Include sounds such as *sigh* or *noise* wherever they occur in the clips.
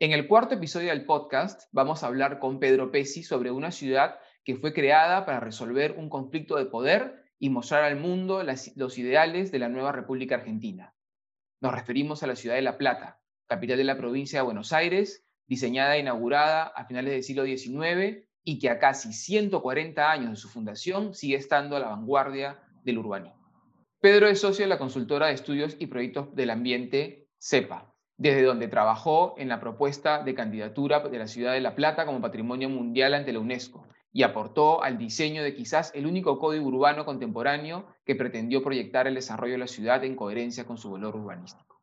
En el cuarto episodio del podcast vamos a hablar con Pedro Pesi sobre una ciudad que fue creada para resolver un conflicto de poder y mostrar al mundo los ideales de la nueva República Argentina. Nos referimos a la ciudad de La Plata, capital de la provincia de Buenos Aires, diseñada e inaugurada a finales del siglo XIX y que a casi 140 años de su fundación sigue estando a la vanguardia del urbanismo. Pedro es socio de la consultora de estudios y proyectos del ambiente CEPA, desde donde trabajó en la propuesta de candidatura de la ciudad de La Plata como patrimonio mundial ante la UNESCO y aportó al diseño de quizás el único código urbano contemporáneo que pretendió proyectar el desarrollo de la ciudad en coherencia con su valor urbanístico.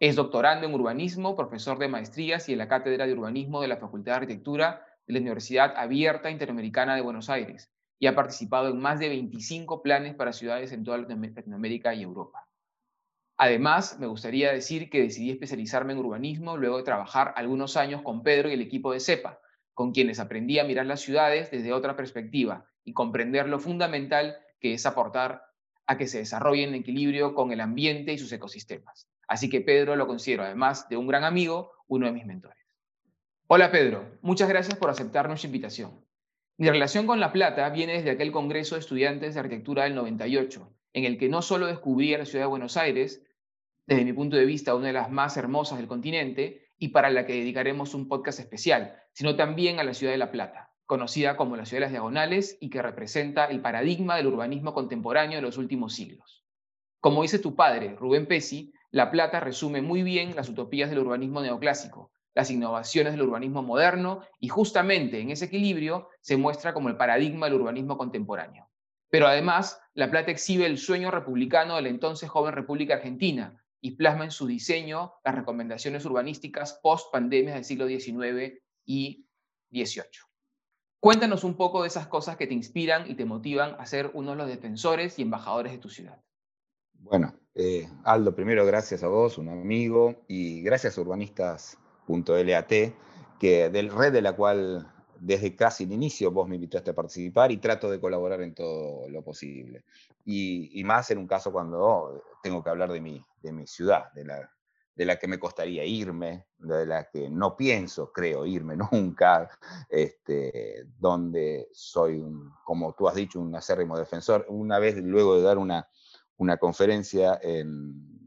Es doctorando en urbanismo, profesor de maestrías y en la Cátedra de Urbanismo de la Facultad de Arquitectura de la Universidad Abierta Interamericana de Buenos Aires y ha participado en más de 25 planes para ciudades en toda Latinoamérica y Europa. Además, me gustaría decir que decidí especializarme en urbanismo luego de trabajar algunos años con Pedro y el equipo de CEPA, con quienes aprendí a mirar las ciudades desde otra perspectiva y comprender lo fundamental que es aportar a que se desarrolle en equilibrio con el ambiente y sus ecosistemas. Así que Pedro lo considero, además de un gran amigo, uno de mis mentores. Hola Pedro, muchas gracias por aceptar nuestra invitación. Mi relación con La Plata viene desde aquel Congreso de Estudiantes de Arquitectura del 98, en el que no solo descubrí a la ciudad de Buenos Aires, desde mi punto de vista, una de las más hermosas del continente y para la que dedicaremos un podcast especial, sino también a la ciudad de La Plata, conocida como la ciudad de las diagonales y que representa el paradigma del urbanismo contemporáneo de los últimos siglos. Como dice tu padre, Rubén Pesi, La Plata resume muy bien las utopías del urbanismo neoclásico, las innovaciones del urbanismo moderno y justamente en ese equilibrio se muestra como el paradigma del urbanismo contemporáneo. Pero además, La Plata exhibe el sueño republicano de la entonces joven República Argentina, y plasma en su diseño las recomendaciones urbanísticas post pandemias del siglo XIX y XVIII. Cuéntanos un poco de esas cosas que te inspiran y te motivan a ser uno de los defensores y embajadores de tu ciudad. Bueno, eh, Aldo, primero gracias a vos, un amigo, y gracias a urbanistas.lat, que del red de la cual desde casi el inicio vos me invitaste a participar y trato de colaborar en todo lo posible. Y, más en un caso cuando tengo que hablar de mi, de mi ciudad, de la, de la que me costaría irme, de la que no pienso, creo, irme *laughs* nunca, este, donde soy, como tú has dicho, un acérrimo defensor. Una vez, luego de dar una, una conferencia en,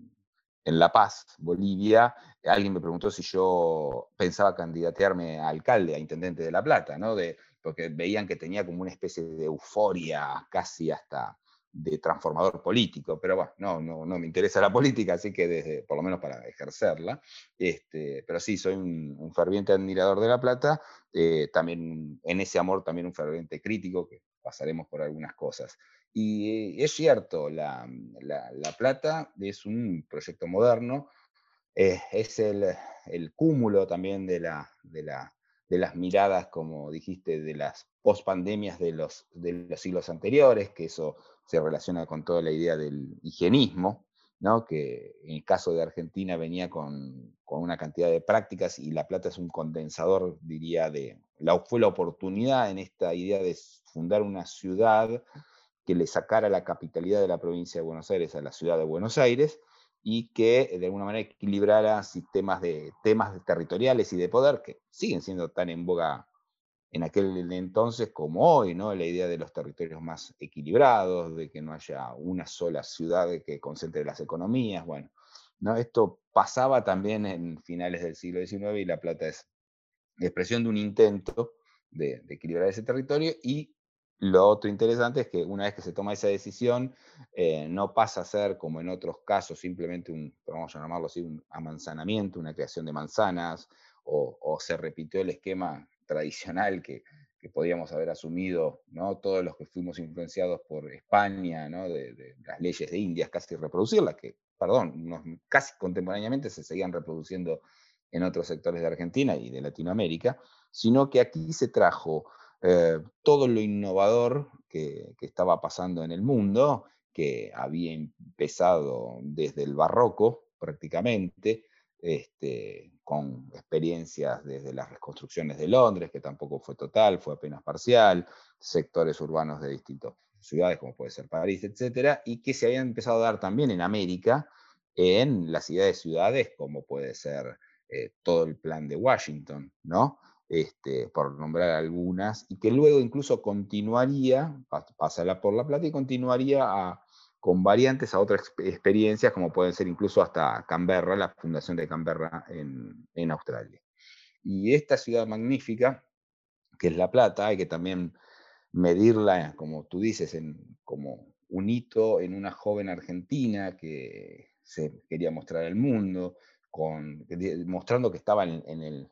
en La Paz, Bolivia, alguien me preguntó si yo pensaba candidatearme a alcalde, a intendente de La Plata, ¿no? De, porque veían que tenía como una especie de euforia casi hasta de transformador político, pero bueno, no, no, no me interesa la *laughs* política, así que desde, por lo menos para ejercerla, este, pero sí, soy un, ferviente admirador de La Plata, eh, también en ese amor también un ferviente crítico, que pasaremos por algunas cosas. Y es cierto, la, la, la Plata es un proyecto moderno, eh, es el, cúmulo también de, la, de, la, de, las miradas, como dijiste, de las pospandemias de los, de los siglos anteriores, que eso se relaciona con toda la idea del higienismo, ¿no? que en el caso de Argentina venía con, con, una cantidad de prácticas y La Plata es un condensador, diría, de fue la oportunidad en esta idea de fundar una ciudad que le sacara la capitalidad de la provincia de Buenos Aires a la ciudad de Buenos Aires y que eh, de alguna manera equilibrara sistemas de temas territoriales y de poder que siguen siendo tan en boga en aquel entonces como hoy, ¿no? La idea de los territorios más equilibrados, de que no haya una sola ciudad que concentre las economías, bueno, ¿no? Esto pasaba también en finales del siglo XIX y La Plata es expresión de un intento de, de equilibrar ese territorio y lo otro interesante es que una vez que se toma esa decisión, eh, no pasa a ser, como en otros casos, simplemente un, vamos a llamarlo así, un amanzanamiento, una creación de manzanas, o, se repitió el esquema tradicional que, podíamos haber asumido, ¿no? todos los que fuimos influenciados por España, ¿no? de, las leyes de Indias, casi reproducirlas, que, perdón, casi contemporáneamente se seguían reproduciendo en otros sectores de Argentina y de Latinoamérica, sino que aquí se trajo eh, todo lo innovador que, estaba pasando en el mundo, que había empezado desde el barroco prácticamente, este, con experiencias desde las reconstrucciones de Londres, que tampoco fue total, fue apenas parcial, sectores urbanos de distintas ciudades, como puede ser París, etcétera, y que se habían empezado a dar también en América, en las ideas de ciudades, como puede ser eh, todo el plan de Washington, ¿no? Este, por nombrar algunas, y que luego incluso continuaría, pasará por La Plata y continuaría con variantes a otras experiencias, como pueden ser incluso hasta Canberra, la fundación de Canberra en, Australia. Y esta ciudad magnífica, que es La Plata, hay que también medirla, como tú dices, como un hito en una joven argentina que se quería mostrar al mundo, mostrando que estaba en el,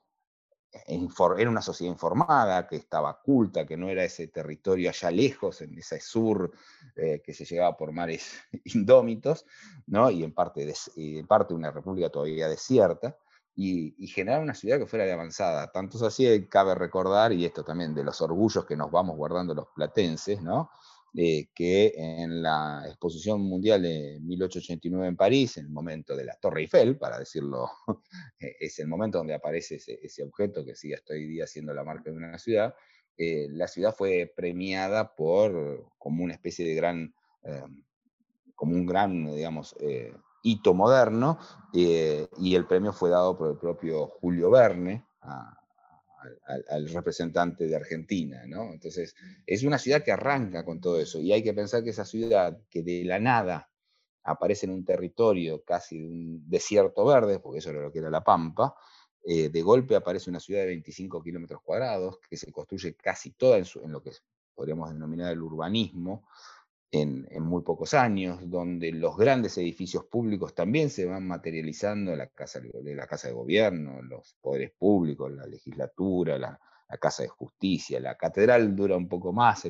era una sociedad informada, que estaba culta, que no era ese territorio allá lejos, en ese sur eh, que se llegaba por mares *laughs* indómitos, ¿no? y en parte, en parte una república todavía desierta, y, generar una ciudad que fuera de avanzada. Tanto es así, cabe recordar, y esto también de los orgullos que nos vamos guardando los platenses, ¿no? Eh, que en la exposición mundial de 1889 en París, en el momento de la Torre Eiffel, para decirlo, es el momento donde aparece ese, objeto que sigue hasta hoy día siendo la marca de una ciudad, eh, la ciudad fue premiada por, como una especie de gran, eh, como un gran, digamos, hito moderno, y el premio fue dado por el propio Julio Verne, a, al, representante de Argentina, ¿no? Entonces, es una ciudad que arranca con todo eso y hay que pensar que esa ciudad que de la nada aparece en un territorio casi de un desierto verde, porque eso era lo que era La Pampa, eh, de golpe aparece una ciudad de 25 kilómetros cuadrados que se construye casi toda en, lo que podríamos denominar el urbanismo, en, muy pocos años, donde los grandes edificios públicos también se van materializando, la casa la Casa de Gobierno, los poderes públicos, la legislatura, la, Casa de Justicia, la catedral dura un poco más,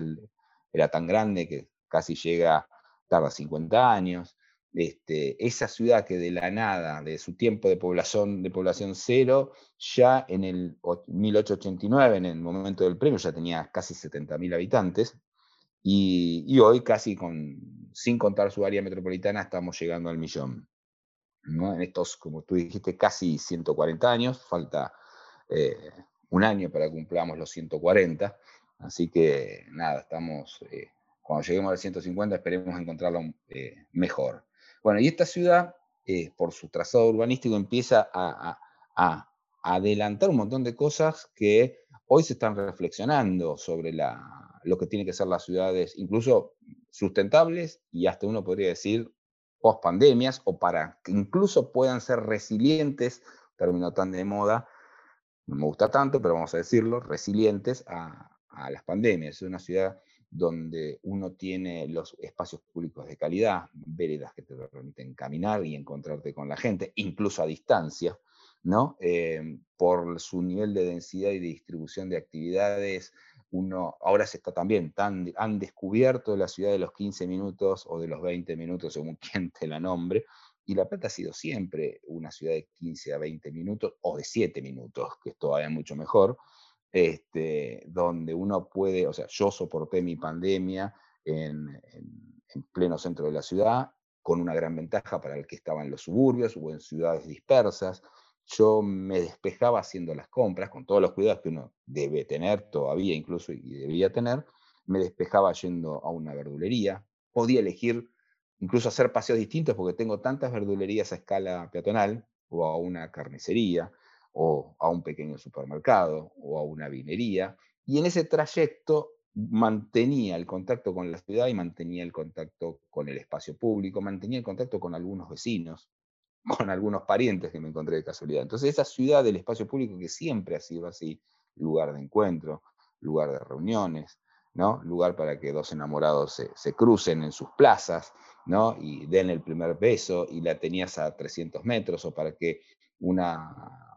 era tan grande que casi llega, tarda 50 años. Este, esa ciudad que de la nada, de su tiempo de población, de población cero, ya en el 1889, en el momento del premio, ya tenía casi 70.000 habitantes, y, hoy casi sin contar su área metropolitana, estamos llegando al millón. En estos, como tú dijiste, casi 140 años, falta eh, un año para que cumplamos los 140, así que nada, estamos, eh, cuando lleguemos al 150 esperemos encontrarlo eh, mejor. Bueno, y esta ciudad, por su trazado urbanístico, empieza a, a adelantar un montón de cosas que hoy se están reflexionando sobre la, lo que tienen que ser las ciudades, incluso sustentables y hasta uno podría decir post pandemias o para que incluso puedan ser resilientes, término tan de moda, no me gusta tanto, pero vamos a decirlo, resilientes a, las pandemias. Es una ciudad donde uno tiene los espacios públicos de calidad, veredas que te permiten caminar y encontrarte con la gente, incluso a distancia, ¿no? Eh, por su nivel de densidad y de distribución de actividades, uno, ahora se está también, tan, han descubierto la ciudad de los 15 minutos o de los 20 minutos, según *laughs* quien te la nombre, y La Plata ha sido siempre una ciudad de 15 a 20 minutos, o de 7 minutos, que es todavía mucho mejor, este, donde uno puede, o sea, yo soporté mi pandemia en, en pleno centro de la ciudad, con una gran ventaja para el que estaba en los suburbios o en ciudades dispersas, yo me despejaba haciendo las compras, con todos los cuidados que uno debe tener todavía incluso y debía tener, me despejaba yendo a una verdulería, podía elegir incluso hacer paseos distintos porque tengo tantas verdulerías a escala peatonal, o a una carnicería, o a un pequeño supermercado, o a una vinería, y en ese trayecto mantenía el contacto con la ciudad y mantenía el contacto con el espacio público, mantenía el contacto con algunos vecinos, *laughs* con algunos parientes que me encontré de casualidad. Entonces esa ciudad del espacio público que siempre ha sido así, lugar de encuentro, lugar de reuniones, ¿no? lugar para que dos enamorados se, crucen en sus plazas ¿no? y den el primer beso y la tenías a 300 metros o para que una,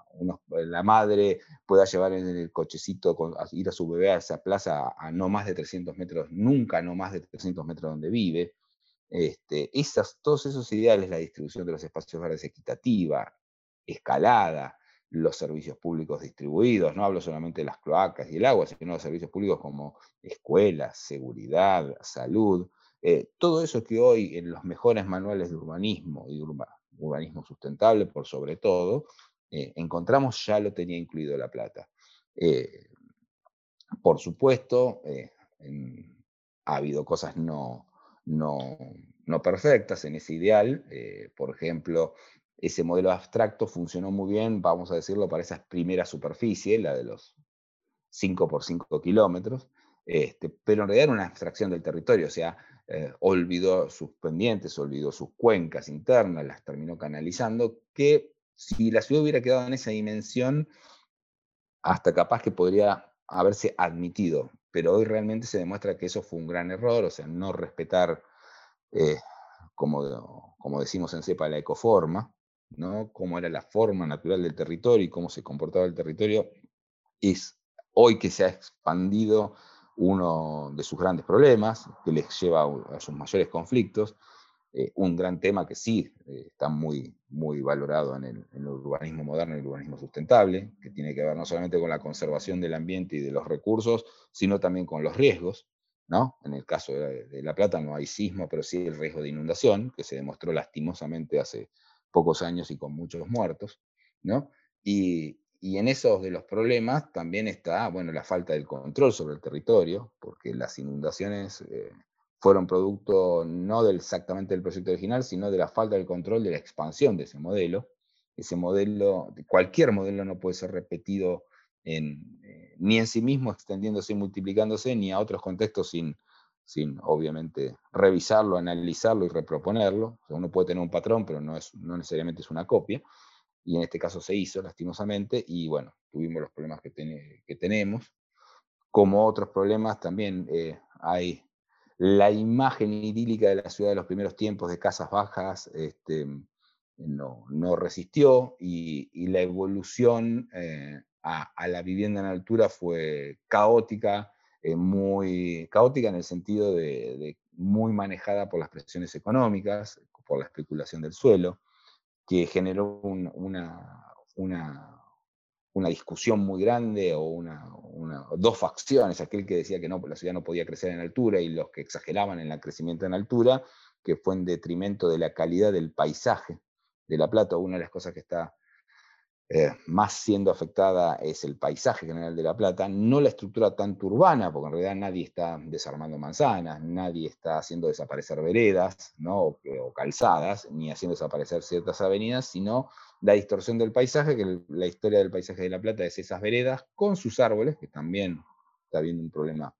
la madre pueda llevar en el cochecito, ir a su bebé a esa plaza a no más de 300 metros, nunca no más de 300 metros donde vive. Este, esas, todos esos ideales, la distribución de los espacios verdes equitativa, escalada, los servicios públicos distribuidos, no hablo solamente de las cloacas y el agua, sino de servicios públicos como escuelas, seguridad, salud, eh, todo eso que hoy en los mejores manuales de urbanismo y urbanismo sustentable por sobre todo, eh, encontramos ya lo tenía incluido La Plata. Eh, por supuesto, ha habido cosas no, no, no, perfectas en ese ideal. por ejemplo, ese modelo abstracto funcionó muy bien, vamos a decirlo, para esa primera superficie, la de los 5 por 5 kilómetros, este, pero en realidad era una abstracción del territorio, o sea, eh, olvidó sus pendientes, olvidó sus cuencas internas, las terminó canalizando, que si la ciudad hubiera quedado en esa dimensión, hasta capaz que podría haberse admitido, pero hoy realmente se demuestra que eso fue un gran error, o sea, no respetar, eh, como, como decimos en CEPA, la ecoforma, ¿no? cómo era la forma natural del territorio y cómo se comportaba el territorio, es hoy que se ha expandido uno de sus grandes problemas, que les lleva a sus mayores conflictos. Eh, un gran tema que sí eh, está muy, muy valorado en el, urbanismo moderno y el urbanismo sustentable, que tiene que ver no solamente con la conservación del ambiente y de los recursos, sino también con los riesgos. ¿no? En el caso de, La Plata no hay sismo, pero sí el riesgo de inundación, que se demostró lastimosamente hace pocos años y con muchos muertos. ¿no? Y, y en esos de los problemas también está, bueno, la falta del control sobre el territorio, porque las inundaciones eh, fueron producto no del, exactamente del proyecto original, sino de la falta del control de la expansión de ese modelo. Ese modelo, cualquier modelo no puede ser repetido eh, ni en sí mismo extendiéndose y multiplicándose, ni a otros contextos sin, sin obviamente revisarlo, analizarlo y reproponerlo. uno puede tener un patrón, pero no, es, no necesariamente es una copia y en este caso se hizo lastimosamente, y bueno, tuvimos los problemas que, que tenemos. Como otros problemas también eh, hay la imagen idílica de la ciudad de los primeros tiempos de casas bajas, este, no, no, resistió y, la evolución eh, a, la vivienda en altura fue caótica, eh, muy caótica en el sentido de, muy manejada por las presiones económicas, por la especulación del suelo que generó una, discusión muy grande o una, dos facciones, aquel que decía que no, la ciudad no podía crecer en altura y los que exageraban en el crecimiento en altura, que fue en detrimento de la calidad del paisaje de La Plata. Una de las cosas que está eh, más siendo afectada es el paisaje general de La Plata, no la estructura tanto urbana, porque en realidad nadie está desarmando manzanas, nadie está haciendo desaparecer veredas ¿no? o, calzadas, ni haciendo desaparecer ciertas avenidas, sino la distorsión del paisaje, que la historia del paisaje de La Plata es esas veredas con sus árboles, que también está habiendo un problema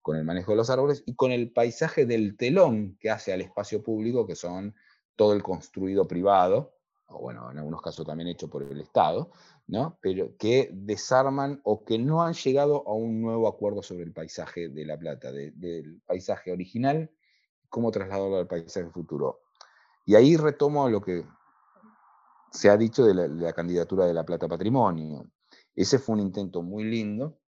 con el manejo de los árboles, y con el paisaje del telón que hace al espacio público, que son todo el construido privado, o bueno, en algunos casos también hecho por el Estado, ¿no? pero que desarman o que no han llegado a un nuevo acuerdo sobre el paisaje de La Plata, del paisaje original, cómo trasladarlo al paisaje futuro. Y ahí retomo lo que se ha dicho de la, candidatura de La Plata Patrimonio. Ese fue un intento muy lindo,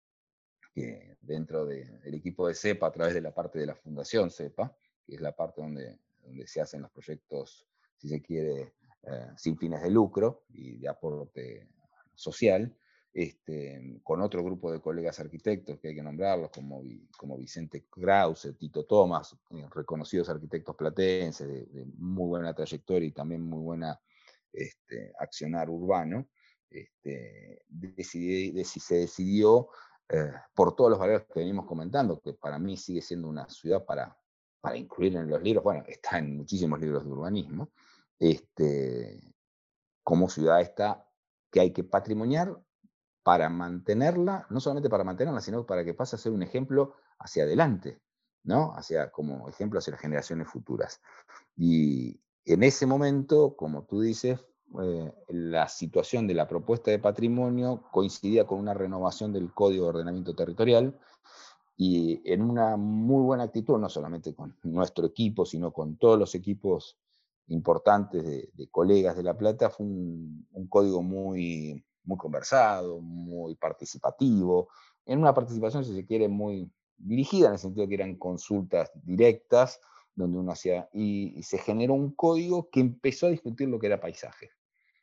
que dentro del equipo de CEPA, a través de la parte de la Fundación CEPA, que es la parte donde, donde se hacen los proyectos, si se quiere, eh, sin fines de lucro y de aporte social, este, con otro grupo de colegas arquitectos que hay que nombrarlos, como, como Vicente Krause, Tito Tomás, eh, reconocidos arquitectos platenses de, muy buena trayectoria y también muy buena este, accionar urbano, este, se decidió, eh, por todos los valores que venimos comentando, que para mí sigue siendo una ciudad para, para incluir en los libros, bueno, está en muchísimos libros de urbanismo, este, como ciudad esta que hay que patrimoniar para mantenerla, no solamente para mantenerla, sino para que pase a ser un ejemplo hacia adelante, ¿no? Hacia, como ejemplo hacia las generaciones futuras. Y en ese momento, como tú dices, eh, la situación de la propuesta de patrimonio coincidía con una renovación del Código de Ordenamiento Territorial y en una muy buena actitud, no solamente con nuestro equipo, sino con todos los equipos importantes de, colegas de La Plata, fue un, código muy, muy conversado, muy participativo, en una participación, si se quiere, muy dirigida, en el sentido que eran consultas directas, donde uno hacía, y, se generó un código que empezó a discutir lo que era paisaje.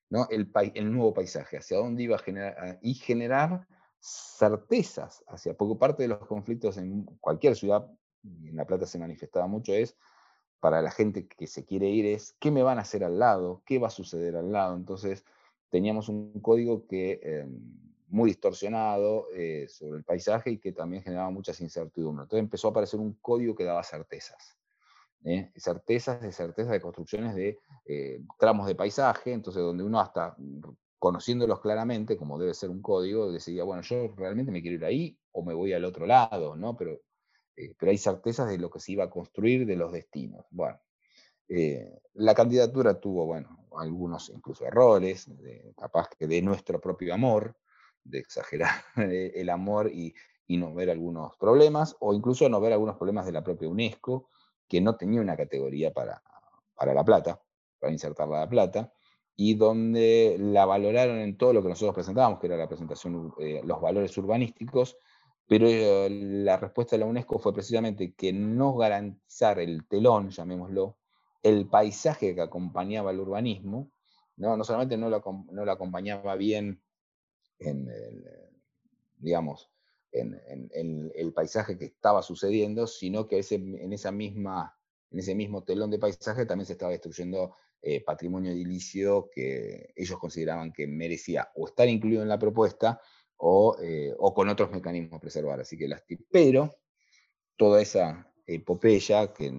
¿no? el, el nuevo paisaje, hacia dónde iba a generar, y generar certezas hacia poco parte de los conflictos en cualquier ciudad, en La Plata se manifestaba mucho, es para la gente que se quiere ir es qué me van a hacer al lado, qué va a suceder al lado. Entonces teníamos un código que em, muy distorsionado eh, sobre el paisaje y que también generaba muchas incertidumbres. Entonces empezó a aparecer un código que daba certezas. ¿eh? certezas de certezas de construcciones de eh, tramos de paisaje, entonces donde uno hasta conociéndolos claramente, como debe ser un código, decidía, bueno, yo realmente me quiero ir ahí o me voy al otro lado, ¿no? Pero, pero hay certezas de lo que se iba a construir, de los destinos. Bueno, la candidatura tuvo, bueno, algunos incluso errores, capaz que de nuestro propio amor, de exagerar *laughs* el amor y, no ver algunos problemas, o incluso no ver algunos problemas de la propia UNESCO, que no tenía una categoría para, para La Plata, para insertar La Plata, y donde la valoraron en todo lo que nosotros presentábamos, que era la presentación, eh, los valores urbanísticos, pero eh, la respuesta de la UNESCO fue precisamente que no garantizar el telón, llamémoslo, el paisaje que acompañaba el urbanismo, no, no solamente no lo, acompañaba bien en el, digamos, en, el paisaje que estaba sucediendo, sino que ese, en ese mismo telón de paisaje también se estaba destruyendo eh, patrimonio edilicio que ellos consideraban que merecía o estar incluido en la propuesta o, eh, o con otros mecanismos preservar. Así que las pero toda esa epopeya, que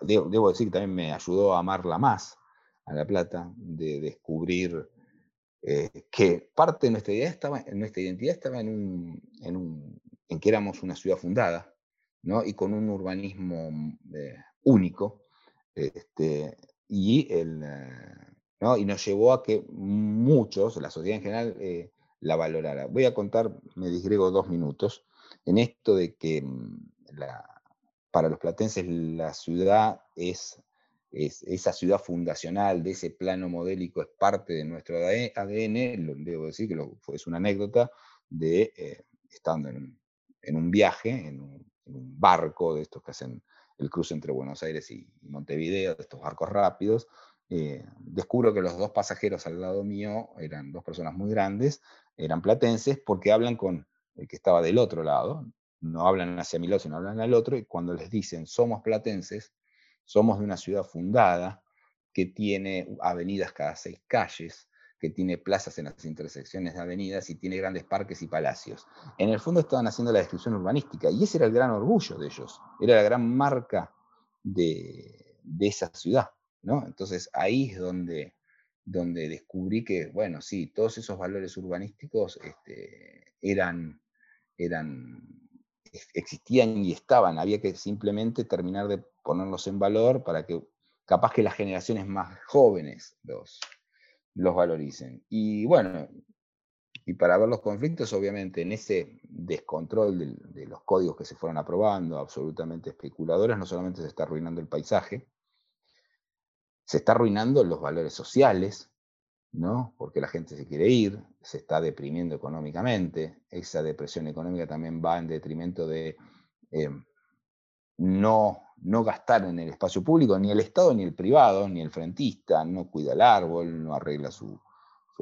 debo, decir que también me ayudó a amarla más a La Plata, de descubrir eh, que parte de nuestra identidad estaba, nuestra identidad estaba en, un, en, que éramos una ciudad fundada, ¿no? y con un urbanismo mm, eh, único, este, y, el, ¿no? y nos llevó a que muchos, la sociedad en general, la valorara. Voy a contar, me disgrego dos minutos, en esto de que mm, la, para los platenses la ciudad es esa ciudad fundacional de ese plano modélico es parte de nuestro ADN, debo decir que es una anécdota de eh, estando en, un viaje, en un, barco de estos que hacen el cruce entre Buenos Aires y, Montevideo, de estos barcos rápidos, eh, descubro que los dos pasajeros al lado mío eran dos personas muy grandes, eran platenses, porque hablan con el que estaba del otro lado, no hablan hacia mi lado, sino hablan al otro, y cuando les dicen somos platenses, somos de una ciudad fundada que tiene avenidas cada seis calles, que tiene plazas en las intersecciones de avenidas y tiene grandes parques y palacios. En el fondo estaban haciendo la descripción urbanística y ese era el gran orgullo de ellos, era la gran marca de, esa ciudad. ¿no? Entonces ahí es donde, donde descubrí que, bueno, sí, todos esos valores urbanísticos este, eran, eran, existían y estaban, había que simplemente terminar de ponerlos en valor para que capaz que las generaciones más jóvenes los, los valoricen. Y bueno, y para ver los conflictos, obviamente, en ese descontrol de, de, los códigos que se fueron aprobando, absolutamente especuladores, no solamente se está arruinando el paisaje, se está arruinando los valores sociales, ¿no? Porque la gente se quiere ir, se está deprimiendo económicamente, esa depresión económica también va en detrimento de eh, no, no gastar en el espacio público, ni el Estado ni el privado, ni el frentista, no cuida el árbol, no arregla su,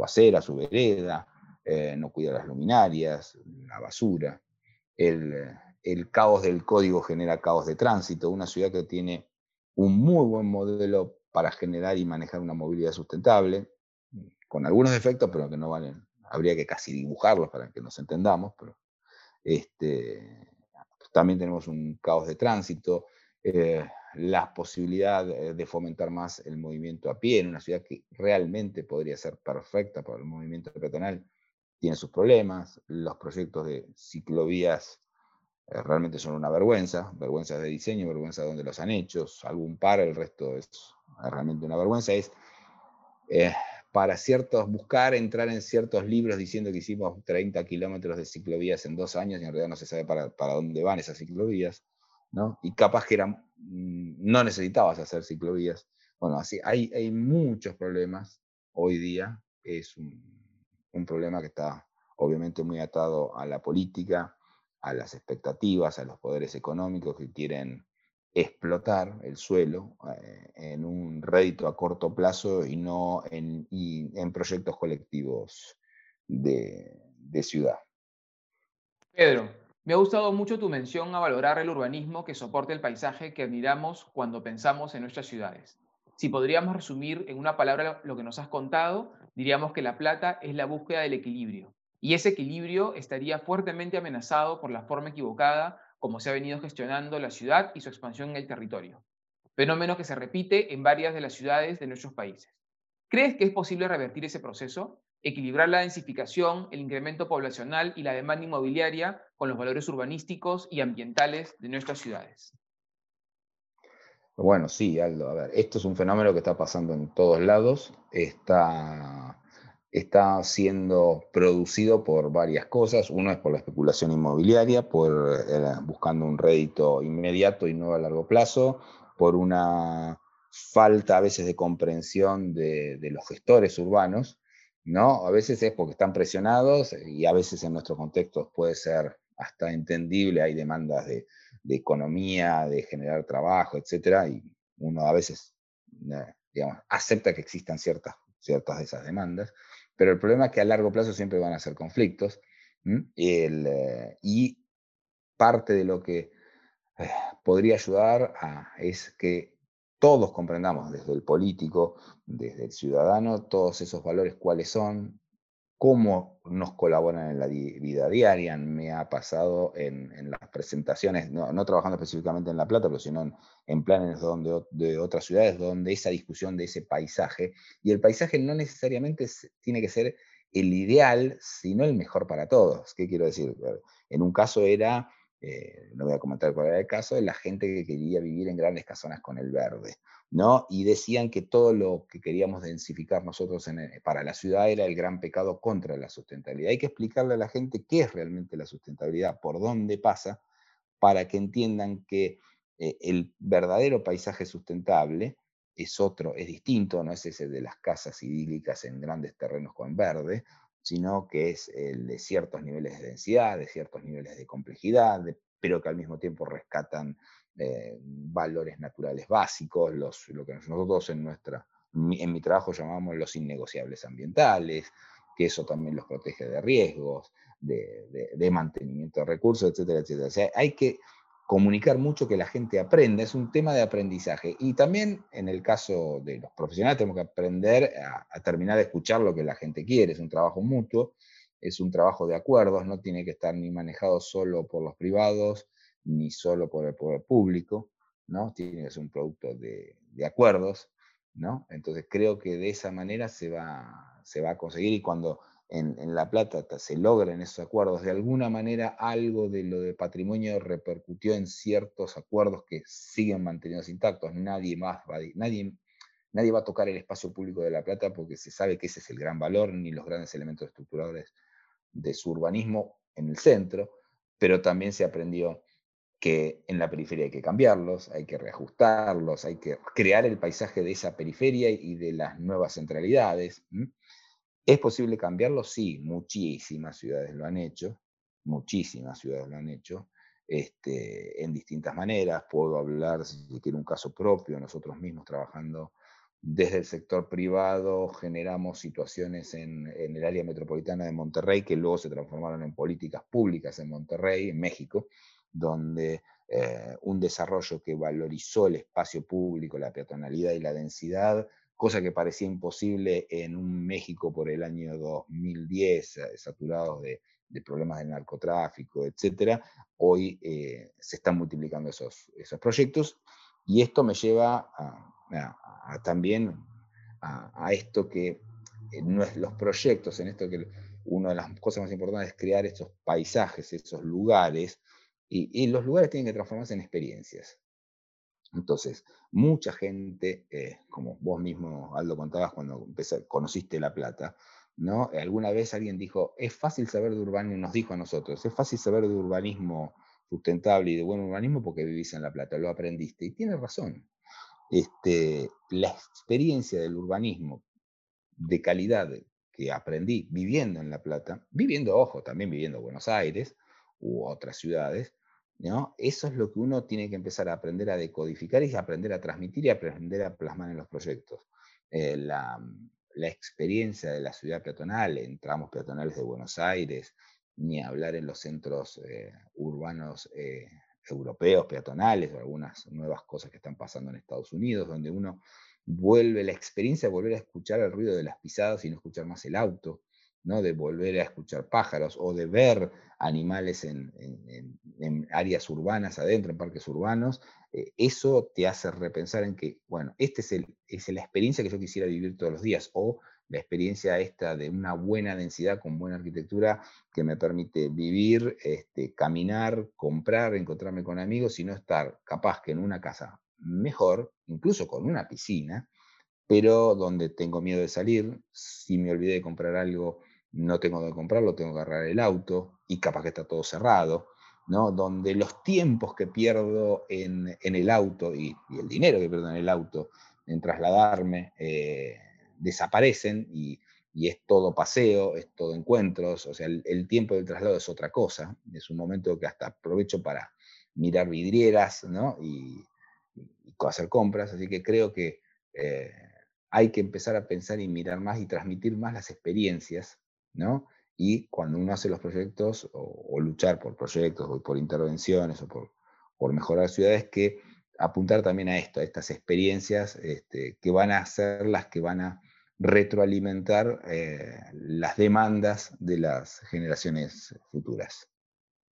acera, su vereda, eh, no cuida las luminarias, la basura. El, el, caos del código genera caos de tránsito. Una ciudad que tiene un muy buen modelo para generar y manejar una movilidad sustentable, con algunos defectos, pero que no valen, habría que casi dibujarlos para que nos entendamos, pero este, también tenemos un caos de tránsito, eh, la posibilidad de fomentar más el movimiento a pie en una ciudad que realmente podría ser perfecta para el movimiento peatonal, tiene sus problemas, los proyectos de ciclovías eh, realmente son una vergüenza, vergüenza de diseño, vergüenza de dónde los han hecho, algún par, el resto es realmente una vergüenza, es eh, para ciertos, buscar entrar en ciertos libros diciendo que hicimos 30 kilómetros de ciclovías en dos años y en realidad no se sabe para, para dónde van esas ciclovías, ¿no? Y capaz que eran, mm, no necesitabas hacer ciclovías. Bueno, así hay, hay muchos problemas hoy día, es un problema que está obviamente muy atado a la política, a las expectativas, a los poderes económicos que quieren explotar el suelo eh, en un rédito a corto plazo y no en, proyectos colectivos de, de ciudad. Pedro, me ha gustado mucho tu mención a valorar el urbanismo que soporte el paisaje que admiramos cuando pensamos en nuestras ciudades. Si podríamos resumir en una palabra lo que nos has contado, diríamos que La Plata es la búsqueda del equilibrio. Y ese equilibrio estaría fuertemente amenazado por la forma equivocada como se ha venido gestionando la ciudad y su expansión en el territorio. Fenómeno que se repite en varias de las ciudades de nuestros países. ¿Crees que es posible revertir ese proceso? equilibrar la densificación, el incremento poblacional y la demanda inmobiliaria con los valores urbanísticos y ambientales de nuestras ciudades. Bueno, sí, Aldo. A ver, esto es un fenómeno que está pasando en todos lados. Está, está siendo producido por varias cosas. Uno es por la especulación inmobiliaria, por eh, buscando un rédito inmediato y no a largo plazo, por una falta a veces de comprensión de los gestores urbanos, ¿no? A veces es porque están presionados y a veces en nuestros contextos puede ser hasta entendible, hay demandas de, economía, de generar trabajo, etcétera, y uno a veces, eh, digamos, acepta que existan ciertas, ciertas de esas demandas, pero el problema es que a largo plazo siempre van a ser conflictos, eh, y parte de lo que eh, podría ayudar es que todos comprendamos, desde el político, desde el ciudadano, todos esos valores, cuáles son, cómo nos colaboran en la vida diaria. Me ha pasado en, las presentaciones, no, trabajando específicamente en La Plata, pero sino en, planes donde, de otras ciudades, donde esa discusión de ese paisaje, y el paisaje no necesariamente tiene que ser el ideal, sino el mejor para todos. ¿Qué quiero decir? En un caso era eh, no voy a comentar cuál era el caso, de la gente que quería vivir en grandes casonas con el verde, ¿no? Y decían que todo lo que queríamos densificar nosotros eh, para la ciudad era el gran pecado contra la sustentabilidad. Hay que explicarle a la gente qué es realmente la sustentabilidad, por dónde pasa, para que entiendan que eh, el verdadero paisaje sustentable es otro, es distinto, no es ese de las casas idílicas en grandes terrenos con verde, sino que es el de ciertos niveles de densidad, de ciertos niveles de complejidad, pero que al mismo tiempo rescatan eh, valores naturales básicos, los, lo que nosotros en, nuestra, en mi trabajo llamamos los innegociables ambientales, que eso también los protege de riesgos, de, de mantenimiento de recursos, etcétera, etcétera. O sea, hay que comunicar mucho, que la gente aprenda, es un tema de aprendizaje. Y también en el caso de los profesionales tenemos que aprender a, terminar de escuchar lo que la gente quiere, es un trabajo mutuo, es un trabajo de acuerdos, no tiene que estar ni manejado solo por los privados, ni solo por el poder público, ¿no? Tiene que ser un producto de, acuerdos, ¿no? Entonces creo que de esa manera se va, se va a conseguir y cuando en, La Plata se logran esos acuerdos, de alguna manera algo de lo de patrimonio repercutió en ciertos acuerdos que siguen mantenidos intactos. Nadie más va, nadie, nadie va a tocar el espacio público de La Plata porque se sabe que ese es el gran valor, ni los grandes elementos estructurales de su urbanismo en el centro, pero también se aprendió que en la periferia hay que cambiarlos, hay que reajustarlos, hay que crear el paisaje de esa periferia y de las nuevas centralidades. ¿Es posible cambiarlo? Sí, muchísimas ciudades lo han hecho, muchísimas ciudades lo han hecho, este, en distintas maneras. Puedo hablar, si quiere, un caso propio, nosotros mismos trabajando desde el sector privado, generamos situaciones en, el área metropolitana de Monterrey que luego se transformaron en políticas públicas en Monterrey, en México, donde eh, un desarrollo que valorizó el espacio público, la peatonalidad y la densidad, cosa que parecía imposible en un México por el año 2010, eh, saturado de, problemas de narcotráfico, etc., hoy eh, se están multiplicando esos, proyectos y esto me lleva también a, esto que eh, no es los proyectos, en esto que una de las cosas más importantes es crear estos paisajes, esos lugares, y, y los lugares tienen que transformarse en experiencias. Entonces, mucha gente, eh, como vos mismo, Aldo, contabas cuando conociste La Plata, ¿no? Alguna vez alguien dijo, es fácil saber de urbanismo, nos dijo a nosotros, es fácil saber de urbanismo sustentable y de buen urbanismo porque vivís en La Plata, lo aprendiste. Y tiene razón. Este, la experiencia del urbanismo de calidad que aprendí viviendo en La Plata, viviendo, ojo, también viviendo en Buenos Aires u otras ciudades, ¿no? Eso es lo que uno tiene que empezar a aprender a decodificar y aprender a transmitir y aprender a plasmar en los proyectos. Eh, la, experiencia de la ciudad peatonal, en tramos peatonales de Buenos Aires, ni hablar en los centros eh, urbanos eh, europeos peatonales o algunas nuevas cosas que están pasando en Estados Unidos, donde uno vuelve la experiencia de volver a escuchar el ruido de las pisadas y no escuchar más el auto, ¿no? de volver a escuchar pájaros o de ver animales en, áreas urbanas adentro, en parques urbanos, eh, eso te hace repensar en que, bueno, esta es, es la experiencia que yo quisiera vivir todos los días, o la experiencia esta de una buena densidad con buena arquitectura que me permite vivir, este, caminar, comprar, encontrarme con amigos y no estar capaz que en una casa mejor, incluso con una piscina, pero donde tengo miedo de salir, si me olvidé de comprar algo, no tengo de comprarlo, tengo que agarrar el auto y capaz que está todo cerrado, ¿no? donde los tiempos que pierdo en, el auto y, el dinero que pierdo en el auto en trasladarme eh, desaparecen y, es todo paseo, es todo encuentros, o sea, el, tiempo del traslado es otra cosa, es un momento que hasta aprovecho para mirar vidrieras ¿no? y, hacer compras, así que creo que eh, hay que empezar a pensar y mirar más y transmitir más las experiencias, ¿no? Y cuando uno hace los proyectos o, luchar por proyectos o por intervenciones o por, mejorar ciudades, que apuntar también a esto, a estas experiencias este, que van a ser las que van a retroalimentar eh, las demandas de las generaciones futuras.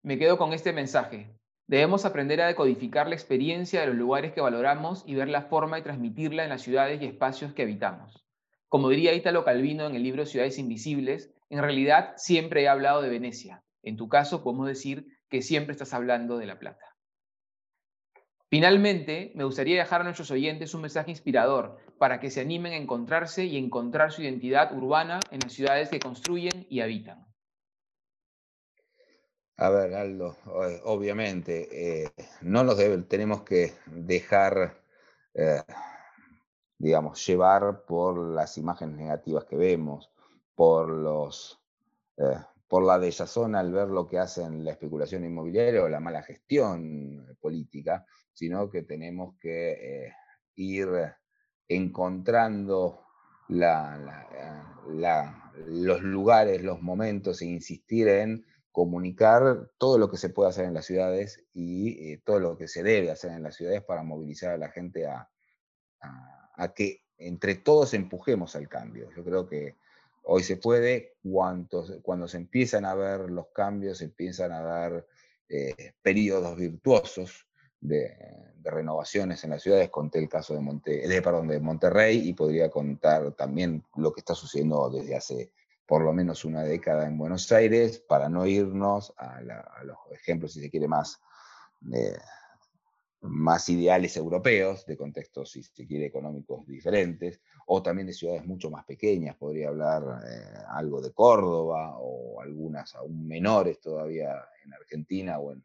Me quedo con este mensaje. Debemos aprender a decodificar la experiencia de los lugares que valoramos y ver la forma de transmitirla en las ciudades y espacios que habitamos. Como diría Italo Calvino en el libro Ciudades Invisibles, en realidad siempre he hablado de Venecia. En tu caso podemos decir que siempre estás hablando de La Plata. Finalmente, me gustaría dejar a nuestros oyentes un mensaje inspirador para que se animen a encontrarse y encontrar su identidad urbana en las ciudades que construyen y habitan. A ver, Aldo, obviamente, eh, no nos tenemos que dejar, eh, digamos, llevar por las imágenes negativas que vemos, por los, eh, por la desazón al ver lo que hacen la especulación inmobiliaria o la mala gestión política, sino que tenemos que eh, ir encontrando los lugares, los momentos e insistir en comunicar todo lo que se puede hacer en las ciudades y eh, todo lo que se debe hacer en las ciudades para movilizar a la gente a, que entre todos empujemos al cambio. Yo creo que hoy se puede, cuando, se empiezan a ver los cambios, se empiezan a dar eh, periodos virtuosos de, renovaciones en las ciudades. Conté el caso de, Monte, de Monterrey y podría contar también lo que está sucediendo desde hace por lo menos una década en Buenos Aires, para no irnos a, los ejemplos, si se quiere, más, eh, más ideales europeos, de contextos, si se quiere, económicos diferentes, o también de ciudades mucho más pequeñas, podría hablar eh, algo de Córdoba, o algunas aún menores todavía en Argentina o en,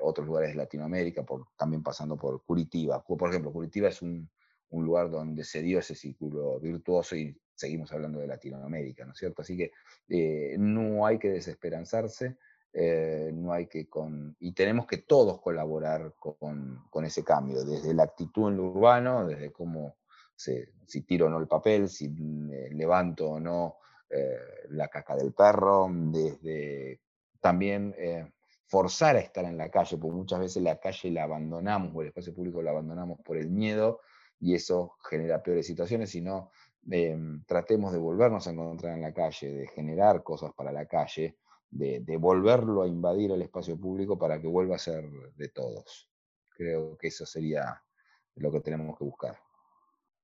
otros lugares de Latinoamérica, por, también pasando por Curitiba. Por ejemplo, Curitiba es un, lugar donde se dio ese círculo virtuoso y seguimos hablando de Latinoamérica, ¿no es cierto? Así que eh, no hay que desesperanzarse, eh, no hay que con, y tenemos que todos colaborar con, ese cambio, desde la actitud en lo urbano, desde cómo se, si tiro o no el papel, si levanto o no eh, la caca del perro, desde también forzar a estar en la calle, porque muchas veces la calle la abandonamos o el espacio público la abandonamos por el miedo y eso genera peores situaciones, sino em, tratemos de volvernos a encontrar en la calle, de generar cosas para la calle, de, de, volverlo a invadir el espacio público para que vuelva a ser de todos. Creo que eso sería lo que tenemos que buscar.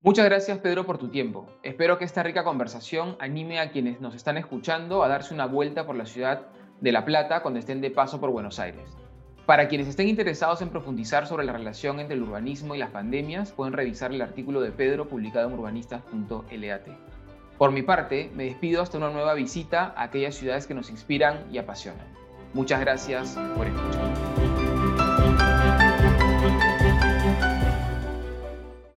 Muchas gracias Pedro por tu tiempo. Espero que esta rica conversación anime a quienes nos están escuchando a darse una vuelta por la ciudad de La Plata cuando estén de paso por Buenos Aires. Para quienes estén interesados en profundizar sobre la relación entre el urbanismo y las pandemias, pueden revisar el artículo de Pedro publicado en urbanistas.lat. Por mi parte, me despido hasta una nueva visita a aquellas ciudades que nos inspiran y apasionan. Muchas gracias por escuchar.